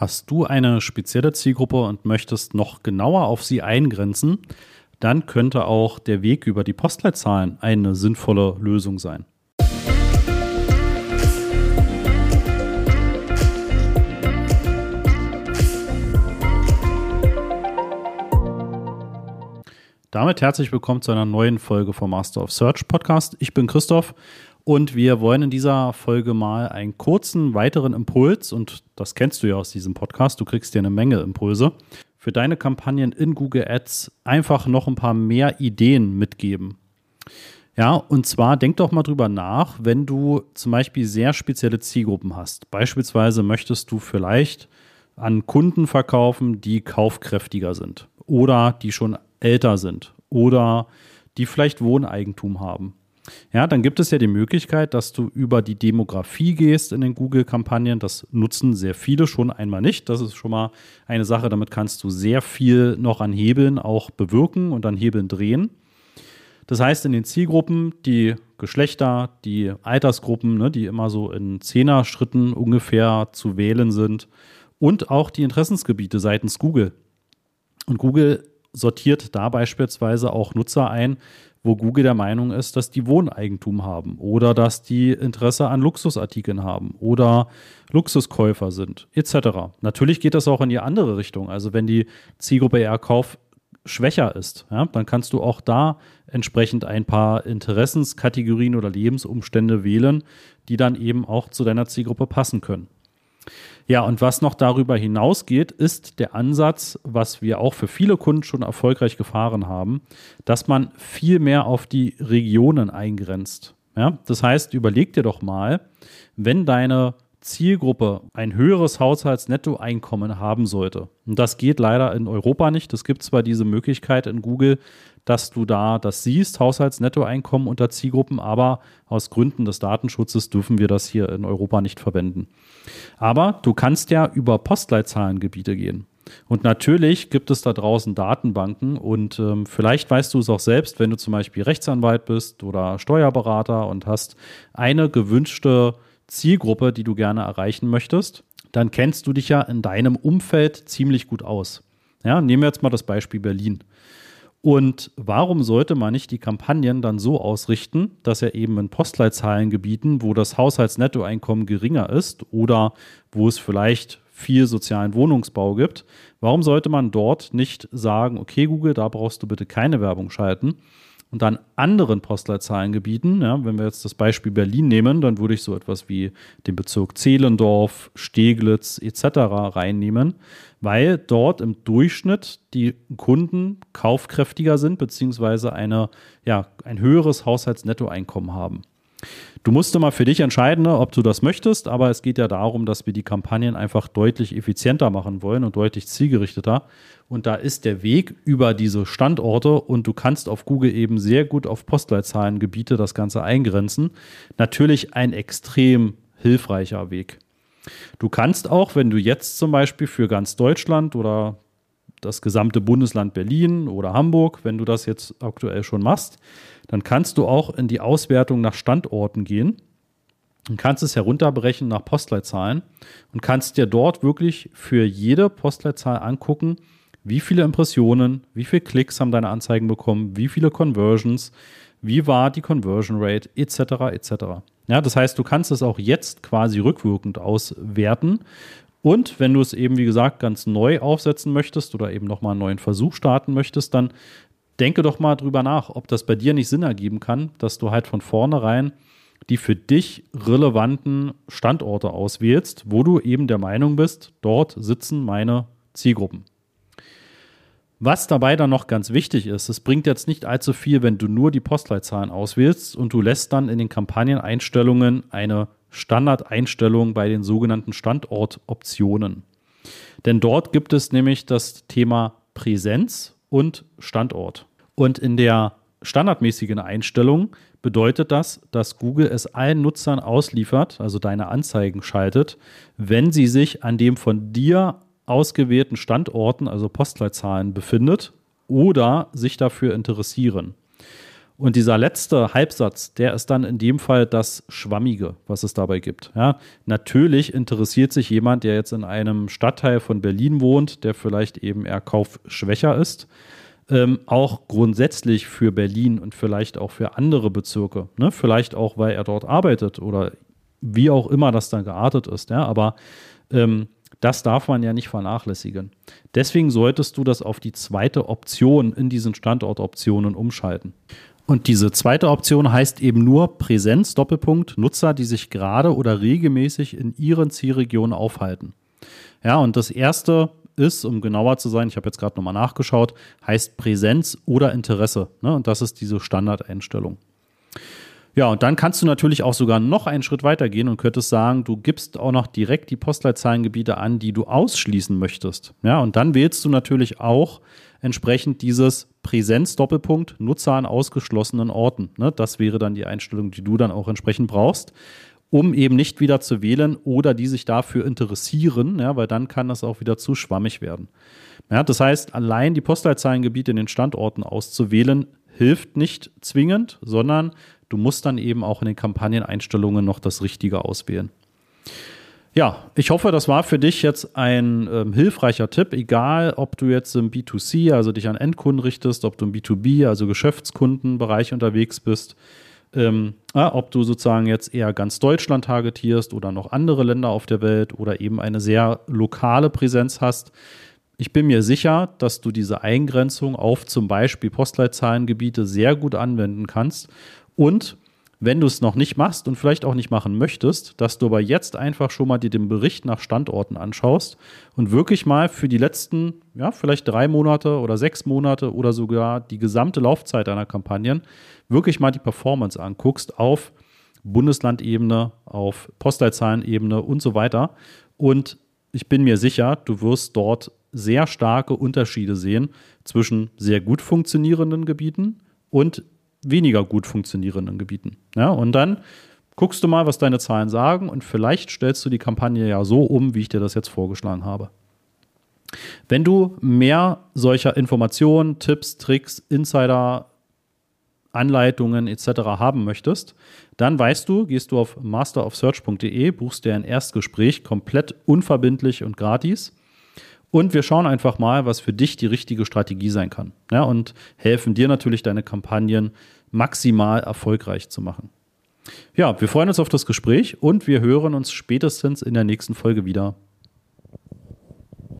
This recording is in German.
Hast du eine spezielle Zielgruppe und möchtest noch genauer auf sie eingrenzen, dann könnte auch der Weg über die Postleitzahlen eine sinnvolle Lösung sein. Damit herzlich willkommen zu einer neuen Folge vom Master of Search Podcast. Ich bin Christoph und wir wollen in dieser Folge mal einen kurzen weiteren Impuls, und das kennst du ja aus diesem Podcast, du kriegst ja eine Menge Impulse, für deine Kampagnen in Google Ads einfach noch ein paar mehr Ideen mitgeben. Ja, und zwar denk doch mal drüber nach, wenn du zum Beispiel sehr spezielle Zielgruppen hast. Beispielsweise möchtest du vielleicht an Kunden verkaufen, die kaufkräftiger sind oder die schon älter sind oder die vielleicht Wohneigentum haben. Ja, dann gibt es ja die Möglichkeit, dass du über die Demografie gehst in den Google-Kampagnen. Das nutzen sehr viele schon einmal nicht. Das ist schon mal eine Sache, damit kannst du sehr viel noch an Hebeln auch bewirken und an Hebeln drehen. Das heißt, in den Zielgruppen, die Geschlechter, die Altersgruppen, ne, die immer so in Zehner-Schritten ungefähr zu wählen sind und auch die Interessensgebiete seitens Google. Und Google sortiert da beispielsweise auch Nutzer ein, wo Google der Meinung ist, dass die Wohneigentum haben oder dass die Interesse an Luxusartikeln haben oder Luxuskäufer sind, etc. Natürlich geht das auch in die andere Richtung. Also wenn die Zielgruppe eher Kauf schwächer ist, ja, dann kannst du auch da entsprechend ein paar Interessenskategorien oder Lebensumstände wählen, die dann eben auch zu deiner Zielgruppe passen können. Ja, und was noch darüber hinausgeht, ist der Ansatz, was wir auch für viele Kunden schon erfolgreich gefahren haben, dass man viel mehr auf die Regionen eingrenzt. Ja, das heißt, überleg dir doch mal, wenn deine Zielgruppe ein höheres Haushaltsnettoeinkommen haben sollte. Und das geht leider in Europa nicht. Es gibt zwar diese Möglichkeit in Google, dass du da das siehst, Haushaltsnettoeinkommen unter Zielgruppen, aber aus Gründen des Datenschutzes dürfen wir das hier in Europa nicht verwenden. Aber du kannst ja über Postleitzahlengebiete gehen. Und natürlich gibt es da draußen Datenbanken und ähm, vielleicht weißt du es auch selbst, wenn du zum Beispiel Rechtsanwalt bist oder Steuerberater und hast eine gewünschte Zielgruppe, die du gerne erreichen möchtest, dann kennst du dich ja in deinem Umfeld ziemlich gut aus. Ja, nehmen wir jetzt mal das Beispiel Berlin. Und warum sollte man nicht die Kampagnen dann so ausrichten, dass er eben in Postleitzahlengebieten, wo das Haushaltsnettoeinkommen geringer ist oder wo es vielleicht viel sozialen Wohnungsbau gibt, warum sollte man dort nicht sagen, okay Google, da brauchst du bitte keine Werbung schalten, und an anderen Postleitzahlengebieten, ja, wenn wir jetzt das Beispiel Berlin nehmen, dann würde ich so etwas wie den Bezirk Zehlendorf, Steglitz etc. reinnehmen, weil dort im Durchschnitt die Kunden kaufkräftiger sind, beziehungsweise eine, ja, ein höheres Haushaltsnettoeinkommen haben. Du musst mal für dich entscheiden, ne, ob du das möchtest, aber es geht ja darum, dass wir die Kampagnen einfach deutlich effizienter machen wollen und deutlich zielgerichteter. Und da ist der Weg über diese Standorte und du kannst auf Google eben sehr gut auf Postleitzahlengebiete das Ganze eingrenzen. Natürlich ein extrem hilfreicher Weg. Du kannst auch, wenn du jetzt zum Beispiel für ganz Deutschland oder das gesamte Bundesland Berlin oder Hamburg, wenn du das jetzt aktuell schon machst, dann kannst du auch in die Auswertung nach Standorten gehen und kannst es herunterbrechen nach Postleitzahlen und kannst dir dort wirklich für jede Postleitzahl angucken, wie viele Impressionen, wie viele Klicks haben deine Anzeigen bekommen, wie viele Conversions, wie war die Conversion Rate, etc. etc. Ja, das heißt, du kannst es auch jetzt quasi rückwirkend auswerten und wenn du es eben, wie gesagt, ganz neu aufsetzen möchtest oder eben nochmal einen neuen Versuch starten möchtest, dann denke doch mal drüber nach, ob das bei dir nicht Sinn ergeben kann, dass du halt von vornherein die für dich relevanten Standorte auswählst, wo du eben der Meinung bist, dort sitzen meine Zielgruppen. Was dabei dann noch ganz wichtig ist, es bringt jetzt nicht allzu viel, wenn du nur die Postleitzahlen auswählst und du lässt dann in den Kampagneneinstellungen eine Standardeinstellung bei den sogenannten Standortoptionen. Denn dort gibt es nämlich das Thema Präsenz und Standort. Und in der standardmäßigen Einstellung bedeutet das, dass Google es allen Nutzern ausliefert, also deine Anzeigen schaltet, wenn sie sich an dem von dir ausgewählten Standorten, also Postleitzahlen, befindet oder sich dafür interessieren. Und dieser letzte Halbsatz, der ist dann in dem Fall das Schwammige, was es dabei gibt. Ja, natürlich interessiert sich jemand, der jetzt in einem Stadtteil von Berlin wohnt, der vielleicht eben eher kaufschwächer ist, ähm, auch grundsätzlich für Berlin und vielleicht auch für andere Bezirke. Ne? Vielleicht auch, weil er dort arbeitet oder wie auch immer das dann geartet ist. Ja? Aber ähm, das darf man ja nicht vernachlässigen. Deswegen solltest du das auf die zweite Option in diesen Standortoptionen umschalten. Und diese zweite Option heißt eben nur Präsenz, Doppelpunkt, Nutzer, die sich gerade oder regelmäßig in ihren Zielregionen aufhalten. Ja, und das erste ist, um genauer zu sein, ich habe jetzt gerade nochmal nachgeschaut, heißt Präsenz oder Interesse. Ne? Und das ist diese Standardeinstellung. Ja, und dann kannst du natürlich auch sogar noch einen Schritt weiter gehen und könntest sagen, du gibst auch noch direkt die Postleitzahlengebiete an, die du ausschließen möchtest. Ja, und dann wählst du natürlich auch entsprechend dieses Präsenz-Doppelpunkt Nutzer an ausgeschlossenen Orten. Ne? Das wäre dann die Einstellung, die du dann auch entsprechend brauchst, um eben nicht wieder zu wählen oder die sich dafür interessieren, ja, weil dann kann das auch wieder zu schwammig werden. Ja, das heißt, allein die Postleitzahlengebiete in den Standorten auszuwählen, hilft nicht zwingend, sondern du musst dann eben auch in den Kampagneneinstellungen noch das Richtige auswählen. Ja, ich hoffe, das war für dich jetzt ein ähm, hilfreicher Tipp, egal ob du jetzt im B2C, also dich an Endkunden richtest, ob du im B2B, also Geschäftskundenbereich unterwegs bist, ähm, äh, ob du sozusagen jetzt eher ganz Deutschland targetierst oder noch andere Länder auf der Welt oder eben eine sehr lokale Präsenz hast. Ich bin mir sicher, dass du diese Eingrenzung auf zum Beispiel Postleitzahlengebiete sehr gut anwenden kannst und wenn du es noch nicht machst und vielleicht auch nicht machen möchtest, dass du aber jetzt einfach schon mal dir den Bericht nach Standorten anschaust und wirklich mal für die letzten, ja, vielleicht drei Monate oder sechs Monate oder sogar die gesamte Laufzeit deiner Kampagnen wirklich mal die Performance anguckst auf Bundeslandebene, auf Postleitzahlenebene und so weiter. Und ich bin mir sicher, du wirst dort sehr starke Unterschiede sehen zwischen sehr gut funktionierenden Gebieten und weniger gut funktionierenden Gebieten. Ja, und dann guckst du mal, was deine Zahlen sagen und vielleicht stellst du die Kampagne ja so um, wie ich dir das jetzt vorgeschlagen habe. Wenn du mehr solcher Informationen, Tipps, Tricks, Insider, Anleitungen etc. haben möchtest, dann weißt du, gehst du auf masterofsearch.de, buchst dir ein Erstgespräch komplett unverbindlich und gratis. Und wir schauen einfach mal, was für dich die richtige Strategie sein kann. Ja, und helfen dir natürlich, deine Kampagnen maximal erfolgreich zu machen. Ja, wir freuen uns auf das Gespräch und wir hören uns spätestens in der nächsten Folge wieder.